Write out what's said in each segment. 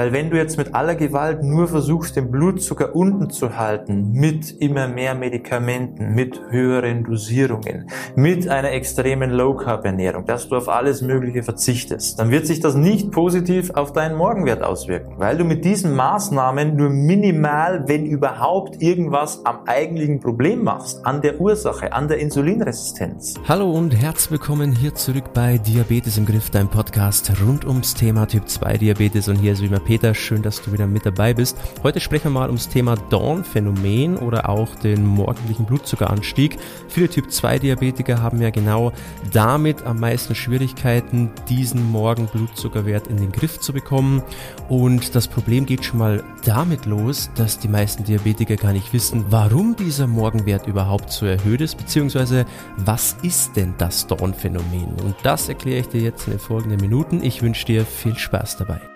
Weil wenn du jetzt mit aller Gewalt nur versuchst, den Blutzucker unten zu halten, mit immer mehr Medikamenten, mit höheren Dosierungen, mit einer extremen Low-Carb-Ernährung, dass du auf alles Mögliche verzichtest, dann wird sich das nicht positiv auf deinen Morgenwert auswirken, weil du mit diesen Maßnahmen nur minimal, wenn überhaupt, irgendwas am eigentlichen Problem machst, an der Ursache, an der Insulinresistenz. Hallo und herzlich willkommen hier zurück bei Diabetes im Griff, dein Podcast rund ums Thema Typ 2 Diabetes und hier ist wie immer Peter, schön, dass du wieder mit dabei bist. Heute sprechen wir mal ums Thema Dawn-Phänomen oder auch den morgendlichen Blutzuckeranstieg. Viele Typ 2 Diabetiker haben ja genau damit am meisten Schwierigkeiten, diesen Morgenblutzuckerwert in den Griff zu bekommen und das Problem geht schon mal damit los, dass die meisten Diabetiker gar nicht wissen, warum dieser Morgenwert überhaupt so erhöht ist, beziehungsweise was ist denn das Dawn-Phänomen? Und das erkläre ich dir jetzt in den folgenden Minuten. Ich wünsche dir viel Spaß dabei.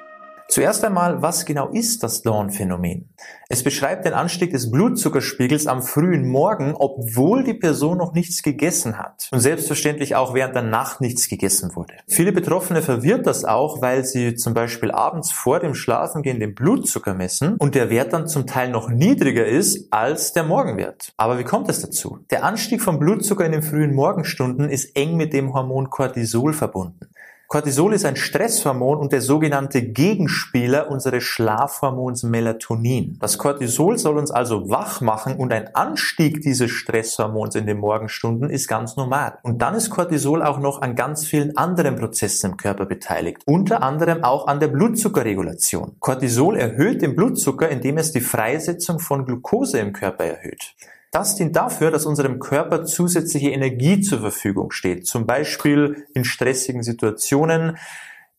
Zuerst einmal, was genau ist das Dawn-Phänomen? Es beschreibt den Anstieg des Blutzuckerspiegels am frühen Morgen, obwohl die Person noch nichts gegessen hat. Und selbstverständlich auch während der Nacht nichts gegessen wurde. Viele Betroffene verwirrt das auch, weil sie zum Beispiel abends vor dem Schlafengehen den Blutzucker messen und der Wert dann zum Teil noch niedriger ist als der Morgenwert. Aber wie kommt es dazu? Der Anstieg vom Blutzucker in den frühen Morgenstunden ist eng mit dem Hormon Cortisol verbunden. Cortisol ist ein Stresshormon und der sogenannte Gegenspieler unseres Schlafhormons Melatonin. Das Cortisol soll uns also wach machen und ein Anstieg dieses Stresshormons in den Morgenstunden ist ganz normal. Und dann ist Cortisol auch noch an ganz vielen anderen Prozessen im Körper beteiligt, unter anderem auch an der Blutzuckerregulation. Cortisol erhöht den Blutzucker, indem es die Freisetzung von Glucose im Körper erhöht. Das dient dafür, dass unserem Körper zusätzliche Energie zur Verfügung steht. Zum Beispiel in stressigen Situationen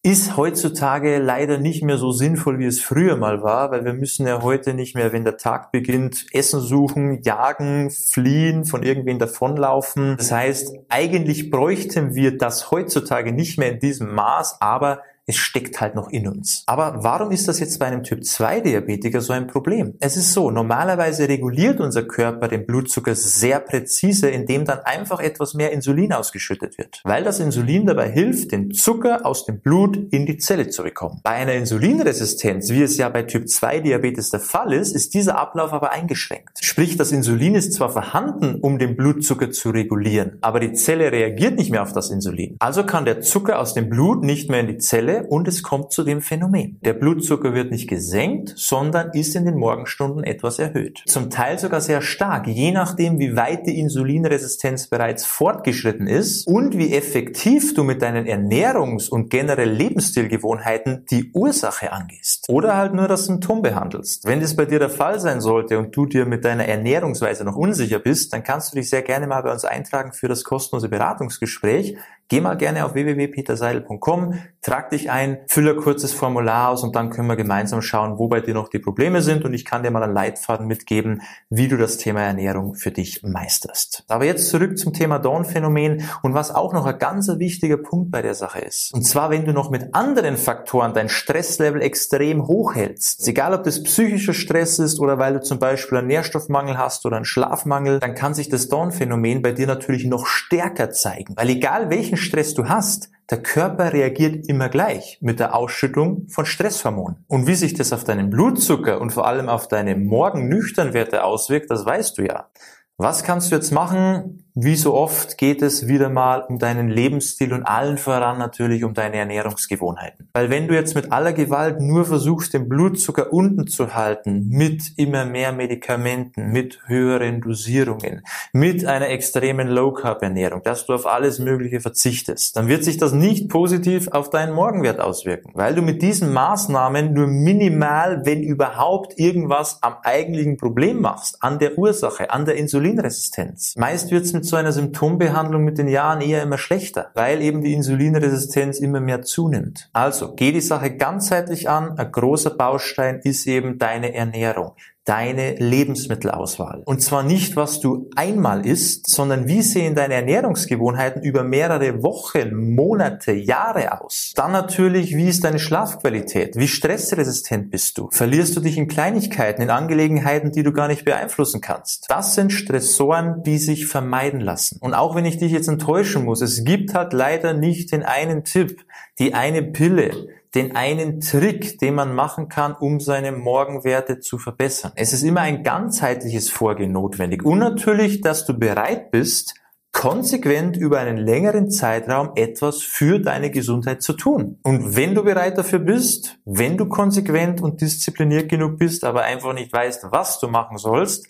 ist heutzutage leider nicht mehr so sinnvoll, wie es früher mal war, weil wir müssen ja heute nicht mehr, wenn der Tag beginnt, Essen suchen, jagen, fliehen, von irgendwen davonlaufen. Das heißt, eigentlich bräuchten wir das heutzutage nicht mehr in diesem Maß, aber es steckt halt noch in uns. Aber warum ist das jetzt bei einem Typ 2 Diabetiker so ein Problem? Es ist so, normalerweise reguliert unser Körper den Blutzucker sehr präzise, indem dann einfach etwas mehr Insulin ausgeschüttet wird. Weil das Insulin dabei hilft, den Zucker aus dem Blut in die Zelle zu bekommen. Bei einer Insulinresistenz, wie es ja bei Typ 2 Diabetes der Fall ist, ist dieser Ablauf aber eingeschränkt. Sprich, das Insulin ist zwar vorhanden, um den Blutzucker zu regulieren, aber die Zelle reagiert nicht mehr auf das Insulin. Also kann der Zucker aus dem Blut nicht mehr in die Zelle und es kommt zu dem Phänomen. Der Blutzucker wird nicht gesenkt, sondern ist in den Morgenstunden etwas erhöht. Zum Teil sogar sehr stark, je nachdem, wie weit die Insulinresistenz bereits fortgeschritten ist und wie effektiv du mit deinen Ernährungs- und generell Lebensstilgewohnheiten die Ursache angehst. Oder halt nur das Symptom behandelst. Wenn das bei dir der Fall sein sollte und du dir mit deiner Ernährungsweise noch unsicher bist, dann kannst du dich sehr gerne mal bei uns eintragen für das kostenlose Beratungsgespräch. Geh mal gerne auf www.peterseidel.com, trag dich ein, fülle ein kurzes Formular aus und dann können wir gemeinsam schauen, wo bei dir noch die Probleme sind und ich kann dir mal einen Leitfaden mitgeben, wie du das Thema Ernährung für dich meisterst. Aber jetzt zurück zum Thema Dawn-Phänomen und was auch noch ein ganz wichtiger Punkt bei der Sache ist. Und zwar, wenn du noch mit anderen Faktoren dein Stresslevel extrem hoch hältst, egal ob das psychischer Stress ist oder weil du zum Beispiel einen Nährstoffmangel hast oder einen Schlafmangel, dann kann sich das Dawn-Phänomen bei dir natürlich noch stärker zeigen. Weil egal welchen welchen Stress du hast, der Körper reagiert immer gleich mit der Ausschüttung von Stresshormonen. Und wie sich das auf deinen Blutzucker und vor allem auf deine Morgennüchternwerte auswirkt, das weißt du ja. Was kannst du jetzt machen? Wie so oft geht es wieder mal um deinen Lebensstil und allen voran natürlich um deine Ernährungsgewohnheiten. Weil wenn du jetzt mit aller Gewalt nur versuchst, den Blutzucker unten zu halten, mit immer mehr Medikamenten, mit höheren Dosierungen, mit einer extremen Low-Carb-Ernährung, dass du auf alles Mögliche verzichtest, dann wird sich das nicht positiv auf deinen Morgenwert auswirken. Weil du mit diesen Maßnahmen nur minimal, wenn überhaupt, irgendwas am eigentlichen Problem machst, an der Ursache, an der Insulinresistenz. Meist wird es mit so einer Symptombehandlung mit den Jahren eher immer schlechter, weil eben die Insulinresistenz immer mehr zunimmt. Also geh die Sache ganzheitlich an. Ein großer Baustein ist eben deine Ernährung deine Lebensmittelauswahl. Und zwar nicht, was du einmal isst, sondern wie sehen deine Ernährungsgewohnheiten über mehrere Wochen, Monate, Jahre aus. Dann natürlich, wie ist deine Schlafqualität? Wie stressresistent bist du? Verlierst du dich in Kleinigkeiten, in Angelegenheiten, die du gar nicht beeinflussen kannst? Das sind Stressoren, die sich vermeiden lassen. Und auch wenn ich dich jetzt enttäuschen muss, es gibt halt leider nicht den einen Tipp, die eine Pille, den einen Trick, den man machen kann, um seine Morgenwerte zu verbessern. Es ist immer ein ganzheitliches Vorgehen notwendig. Und natürlich, dass du bereit bist, konsequent über einen längeren Zeitraum etwas für deine Gesundheit zu tun. Und wenn du bereit dafür bist, wenn du konsequent und diszipliniert genug bist, aber einfach nicht weißt, was du machen sollst,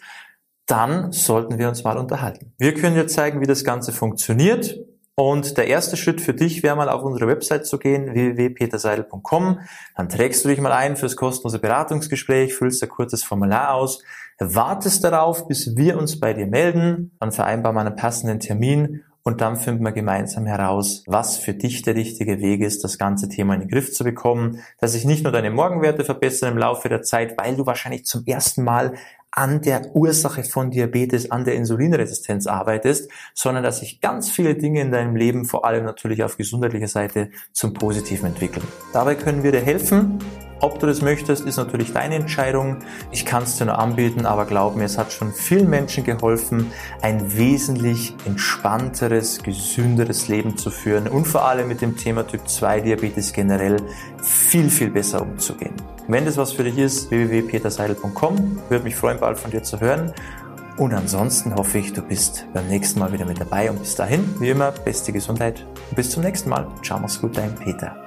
dann sollten wir uns mal unterhalten. Wir können dir zeigen, wie das Ganze funktioniert. Und der erste Schritt für dich wäre mal auf unsere Website zu gehen, www.peterseidel.com. Dann trägst du dich mal ein fürs kostenlose Beratungsgespräch, füllst ein kurzes Formular aus, wartest darauf, bis wir uns bei dir melden, dann vereinbaren wir einen passenden Termin und dann finden wir gemeinsam heraus, was für dich der richtige Weg ist, das ganze Thema in den Griff zu bekommen, dass sich nicht nur deine Morgenwerte verbessern im Laufe der Zeit, weil du wahrscheinlich zum ersten Mal an der Ursache von Diabetes, an der Insulinresistenz arbeitest, sondern dass sich ganz viele Dinge in deinem Leben, vor allem natürlich auf gesundheitlicher Seite, zum Positiven entwickeln. Dabei können wir dir helfen ob du das möchtest, ist natürlich deine Entscheidung. Ich kann es dir nur anbieten, aber glaub mir, es hat schon vielen Menschen geholfen, ein wesentlich entspannteres, gesünderes Leben zu führen und vor allem mit dem Thema Typ 2 Diabetes generell viel, viel besser umzugehen. Wenn das was für dich ist, www.peterseidel.com. Würde mich freuen, bald von dir zu hören. Und ansonsten hoffe ich, du bist beim nächsten Mal wieder mit dabei. Und bis dahin, wie immer, beste Gesundheit. Und bis zum nächsten Mal. Ciao, mach's gut, dein Peter.